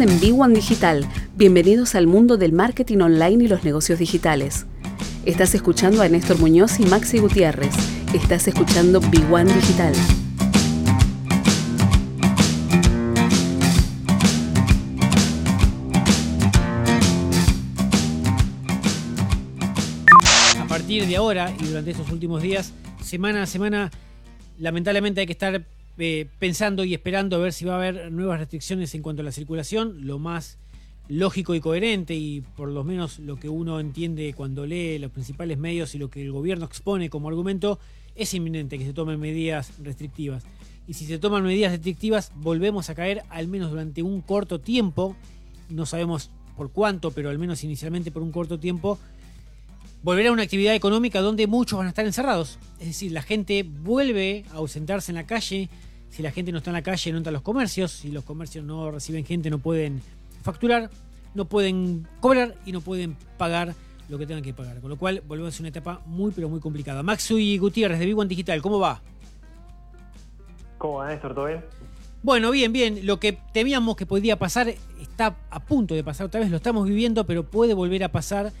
En B1 Digital. Bienvenidos al mundo del marketing online y los negocios digitales. Estás escuchando a Néstor Muñoz y Maxi Gutiérrez. Estás escuchando B1 Digital. A partir de ahora y durante estos últimos días, semana a semana, lamentablemente hay que estar eh, pensando y esperando a ver si va a haber nuevas restricciones en cuanto a la circulación, lo más lógico y coherente y por lo menos lo que uno entiende cuando lee los principales medios y lo que el gobierno expone como argumento, es inminente que se tomen medidas restrictivas. Y si se toman medidas restrictivas, volvemos a caer al menos durante un corto tiempo, no sabemos por cuánto, pero al menos inicialmente por un corto tiempo, volver a una actividad económica donde muchos van a estar encerrados. Es decir, la gente vuelve a ausentarse en la calle, si la gente no está en la calle, no entran los comercios. Si los comercios no reciben gente, no pueden facturar, no pueden cobrar y no pueden pagar lo que tengan que pagar. Con lo cual, volvemos a una etapa muy, pero muy complicada. y Gutiérrez de Vivo en Digital, ¿cómo va? ¿Cómo va, Néstor? ¿Todo bien? Bueno, bien, bien. Lo que temíamos que podía pasar está a punto de pasar otra vez. Lo estamos viviendo, pero puede volver a pasar.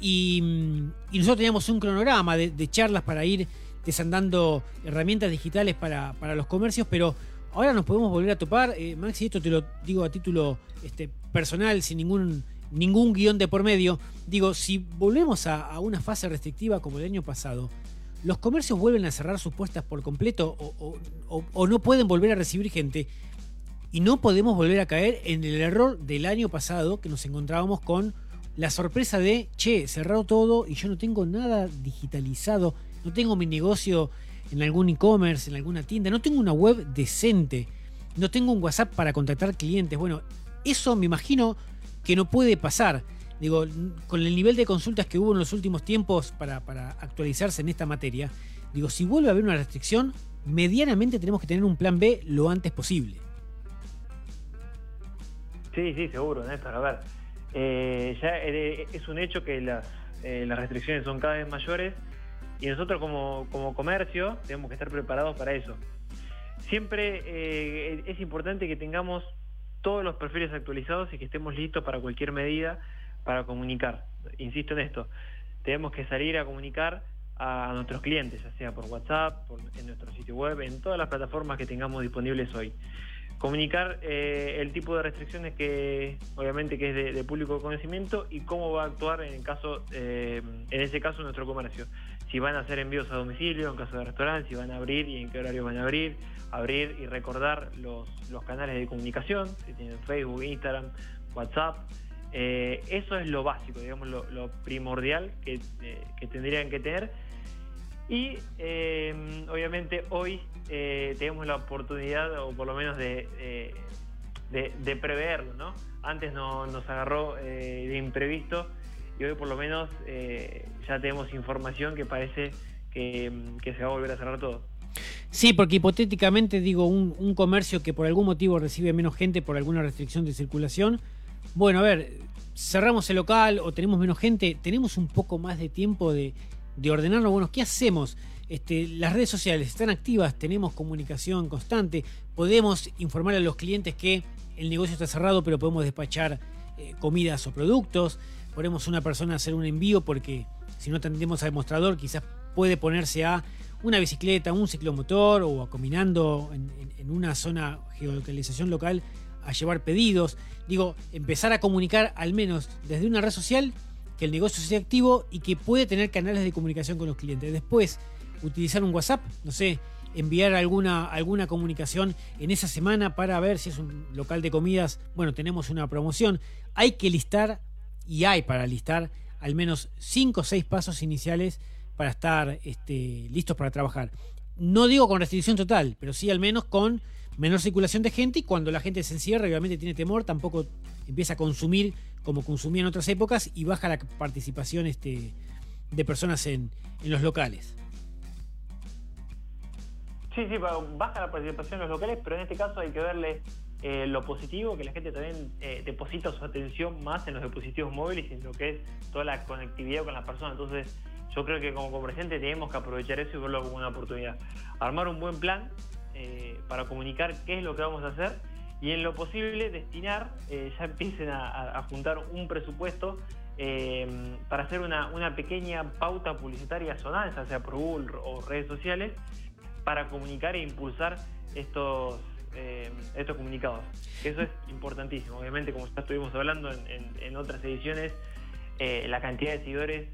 Y, mm, nosotros teníamos un cronograma de charlas para ir desandando herramientas digitales para, los comercios, pero ahora nos podemos volver a topar. Eh, Maxi, esto te lo digo a título este, personal, sin ningún, ningún guion de por medio. Digo, si volvemos a, una fase restrictiva como el año pasado, ¿los comercios vuelven a cerrar sus puestas por completo o, no pueden volver a recibir gente? Y no podemos volver a caer en el error del año pasado que nos encontrábamos con la sorpresa de, che, cerrado todo y yo no tengo nada digitalizado no tengo mi negocio en algún e-commerce, en alguna tienda, no tengo una web decente, no tengo un WhatsApp para contactar clientes. Bueno, eso me imagino que no puede pasar. Digo, con el nivel de consultas que hubo en los últimos tiempos para, actualizarse en esta materia, digo, si vuelve a haber una restricción, medianamente tenemos que tener un plan B lo antes posible. Sí, sí, seguro, Néstor. A ver, eh, ya eh, es un hecho que las, eh, las restricciones son cada vez mayores y nosotros como, comercio tenemos que estar preparados para eso. Siempre eh, es importante que tengamos todos los perfiles actualizados y que estemos listos para cualquier medida para comunicar. Insisto en esto, tenemos que salir a comunicar a nuestros clientes, ya sea por WhatsApp, en nuestro sitio web, en todas las plataformas que tengamos disponibles hoy. Comunicar eh, el tipo de restricciones que obviamente que es de, público conocimiento y cómo va a actuar en el caso, eh, en ese caso nuestro comercio si van a hacer envíos a domicilio en caso de restaurante, si van a abrir y en qué horario van a abrir, abrir y recordar los, canales de comunicación, si tienen Facebook, Instagram, WhatsApp. Eh, eso es lo básico, digamos, lo, primordial que, eh, que, tendrían que tener. Y eh, obviamente hoy tenemos la oportunidad, o por lo menos de, de, preverlo, ¿no? Antes no, nos agarró de imprevisto y hoy por lo menos eh, ya tenemos información que parece que, se va a volver a cerrar todo. Sí, porque hipotéticamente digo, un, comercio que por algún motivo recibe menos gente por alguna restricción de circulación, bueno, a ver, cerramos el local o tenemos menos gente, tenemos un poco más de tiempo de, de ordenarlo. Bueno, ¿qué hacemos? Este, las redes sociales están activas, tenemos comunicación constante, podemos informar a los clientes que el negocio está cerrado, pero podemos despachar eh, comidas o productos ponemos una persona a hacer un envío porque si no tendemos al mostrador quizás puede ponerse a una bicicleta, un ciclomotor o a caminando en, una zona geolocalización local a llevar pedidos. Digo, empezar a comunicar al menos desde una red social que el negocio sea activo y que puede tener canales de comunicación con los clientes. Después, utilizar un WhatsApp, no sé, enviar alguna, alguna comunicación en esa semana para ver si es un local de comidas. Bueno, tenemos una promoción. Hay que listar y hay para listar al menos 5 o 6 pasos iniciales para estar este, listos para trabajar. No digo con restricción total, pero sí al menos con menor circulación de gente y cuando la gente se encierra obviamente tiene temor, tampoco empieza a consumir como consumía en otras épocas y baja la participación este, de personas en los locales. Sí, sí, baja la participación en los locales, pero en este caso hay que verle eh, lo positivo, que la gente también eh, deposita su atención más en los dispositivos móviles y en lo que es toda la conectividad con las personas. Entonces, yo creo que como comerciante tenemos que aprovechar eso y verlo como una oportunidad. Armar un buen plan eh, para comunicar qué es lo que vamos a hacer y en lo posible destinar, ya empiecen a, juntar un presupuesto para hacer una, pequeña pauta publicitaria zonal, ya sea por Google o redes sociales, para comunicar e impulsar estos, eh, estos comunicados. Eso es importantísimo. Obviamente, como ya estuvimos hablando en, otras ediciones, la cantidad de seguidores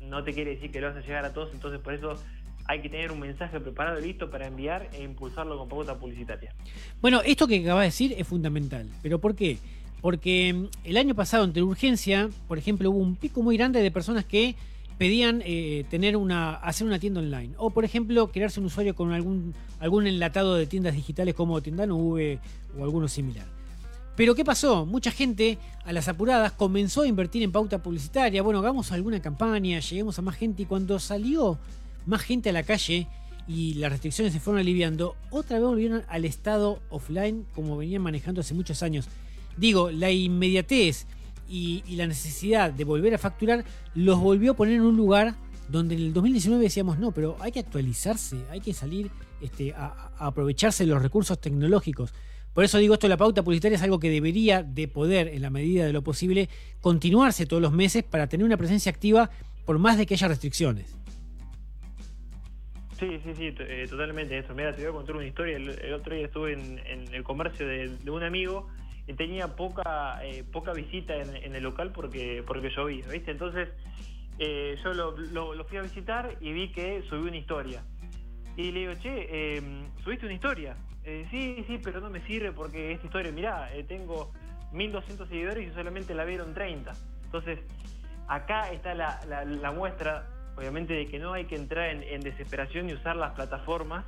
no te quiere decir que lo vas a llegar a todos, entonces por eso hay que tener un mensaje preparado y listo para enviar e impulsarlo con pauta publicitaria. Bueno, esto que acabas de decir es fundamental, pero ¿por qué? Porque mm, el año pasado, ante urgencia, por ejemplo, hubo un pico muy grande de personas que pedían eh, tener una, hacer una tienda online. O, por ejemplo, crearse un usuario con algún, algún enlatado de tiendas digitales como Tiendano V o alguno similar. Pero ¿qué pasó? Mucha gente a las apuradas comenzó a invertir en pauta publicitaria. Bueno, hagamos alguna campaña, lleguemos a más gente y cuando salió más gente a la calle y las restricciones se fueron aliviando, otra vez volvieron al estado offline como venían manejando hace muchos años. Digo, la inmediatez y, la necesidad de volver a facturar los volvió a poner en un lugar donde en el 2019 decíamos, no, pero hay que actualizarse, hay que salir este, a, aprovecharse de los recursos tecnológicos. Por eso digo esto, la pauta publicitaria es algo que debería de poder, en la medida de lo posible, continuarse todos los meses para tener una presencia activa por más de que haya restricciones. Sí, sí, sí, eh, totalmente eso. Mira, te voy a contar una historia. El, otro día estuve en, el comercio de, un amigo y tenía poca eh, poca visita en, el local porque porque llovía, ¿viste? Entonces eh, yo lo, fui a visitar y vi que subí una historia. Y le digo, che, em, ¿subiste una historia? sí, sí, pero no me sirve porque esta historia, mirá, tengo 1200 seguidores y solamente la vieron 30. Entonces, acá está la, la muestra obviamente de que no hay que entrar en, desesperación y usar las plataformas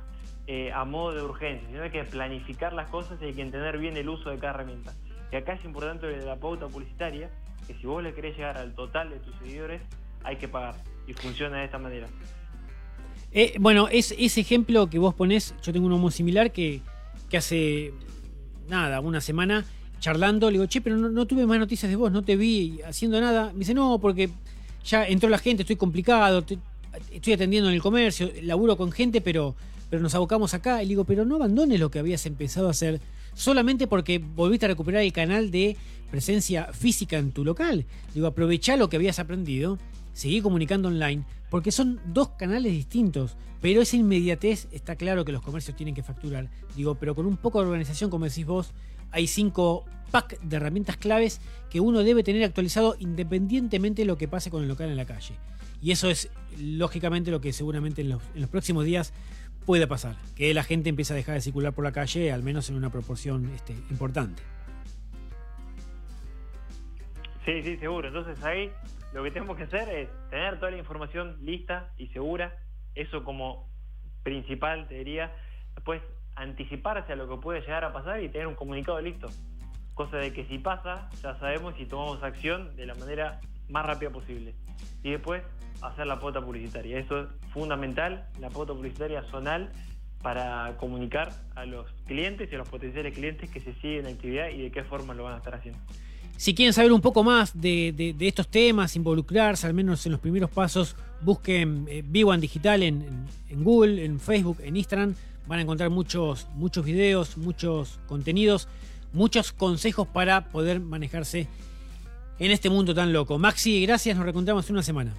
eh, a modo de urgencia, sino hay que planificar las cosas y hay que entender bien el uso de cada herramienta. Y acá es importante la pauta publicitaria, que si vos le querés llegar al total de tus seguidores, hay que pagar. Y funciona de esta manera. Eh, bueno, es, ese ejemplo que vos ponés, yo tengo un homo similar que, que hace nada, una semana charlando, le digo, che, pero no, no, tuve más noticias de vos, no te vi haciendo nada. Me dice, no, porque ya entró la gente, estoy complicado, estoy, atendiendo en el comercio, laburo con gente, pero, pero nos abocamos acá. Y digo, pero no abandones lo que habías empezado a hacer solamente porque volviste a recuperar el canal de presencia física en tu local. Digo, aprovechá lo que habías aprendido, seguí comunicando online, porque son dos canales distintos, pero esa inmediatez está claro que los comercios tienen que facturar. Digo, pero con un poco de organización, como decís vos, hay cinco pack de herramientas claves que uno debe tener actualizado independientemente de lo que pase con el local en la calle. Y eso es lógicamente lo que seguramente en los, próximos días puede pasar, que la gente empiece a dejar de circular por la calle, al menos en una proporción este, importante. Sí, sí, seguro. Entonces ahí lo que tenemos que hacer es tener toda la información lista y segura, eso como principal, te diría. Después anticiparse a lo que puede llegar a pasar y tener un comunicado listo. Cosa de que si pasa, ya sabemos y tomamos acción de la manera más rápida posible. Y después hacer la pauta publicitaria. Eso es fundamental, la pauta publicitaria zonal para comunicar a los clientes y a los potenciales clientes que se siguen en actividad y de qué forma lo van a estar haciendo. Si quieren saber un poco más de, estos temas, involucrarse al menos en los primeros pasos, busquen eh, Digital en, en, Google, en Facebook, en Instagram. Van a encontrar muchos, muchos videos, muchos contenidos muchos consejos para poder manejarse en este mundo tan loco. Maxi, gracias, nos reencontramos en una semana.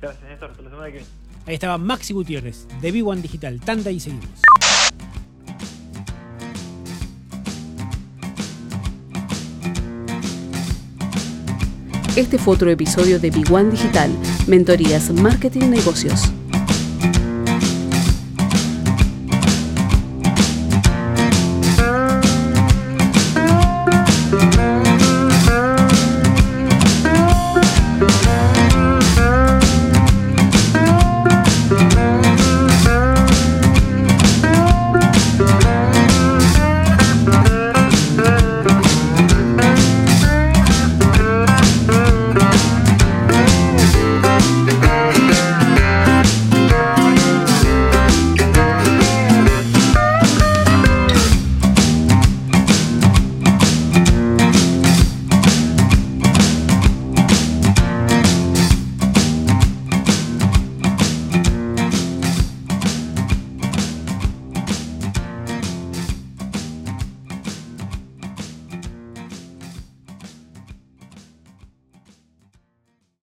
Gracias, Néstor, hasta la semana que viene. Ahí estaba Maxi Gutiérrez, de B1 Digital. Tanda y seguimos. Este fue otro episodio de B1 Digital, Mentorías Marketing Negocios.